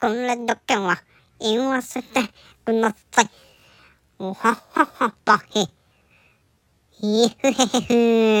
これだけは言わせてください。おはははばへ。いふへふ。